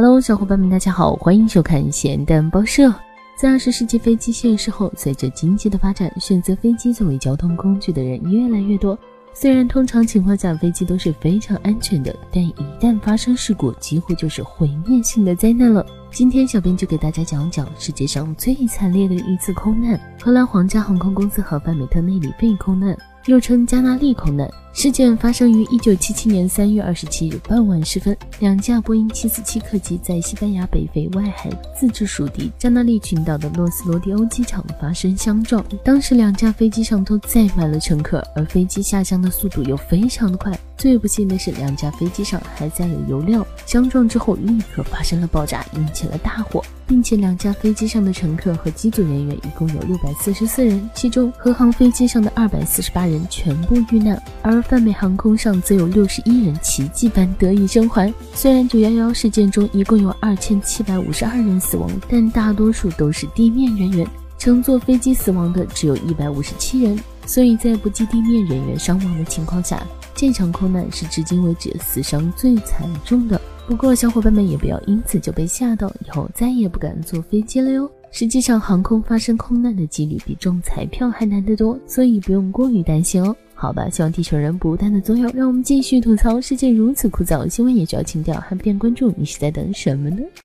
Hello，小伙伴们，大家好，欢迎收看咸蛋报社。在二十世纪飞机现世后，随着经济的发展，选择飞机作为交通工具的人越来越多。虽然通常情况下飞机都是非常安全的，但一旦发生事故，几乎就是毁灭性的灾难了。今天小编就给大家讲讲世界上最惨烈的一次空难——荷兰皇家航空公司和范美特内里费空难，又称加纳利空难。事件发生于一九七七年三月二十七日傍晚时分，两架波音七四七客机在西班牙北非外海自治属地加纳利群岛的洛斯罗蒂欧机场发生相撞。当时两架飞机上都载满了乘客，而飞机下降的速度又非常的快。最不幸的是，两架飞机上还载有油料，相撞之后立刻发生了爆炸，引起了大火。并且两架飞机上的乘客和机组人员一共有六百四十四人，其中和航飞机上的二百四十八人全部遇难，而泛美航空上则有六十一人奇迹般得以生还。虽然九幺幺事件中一共有二千七百五十二人死亡，但大多数都是地面人员，乘坐飞机死亡的只有一百五十七人。所以在不计地面人员伤亡的情况下，这场空难是至今为止死伤最惨重的。不过，小伙伴们也不要因此就被吓到，以后再也不敢坐飞机了哟。实际上，航空发生空难的几率比中彩票还难得多，所以不用过于担心哦。好吧，希望地球人不断的作用，让我们继续吐槽世界如此枯燥，新闻也需要情调，还不点关注，你是在等什么呢？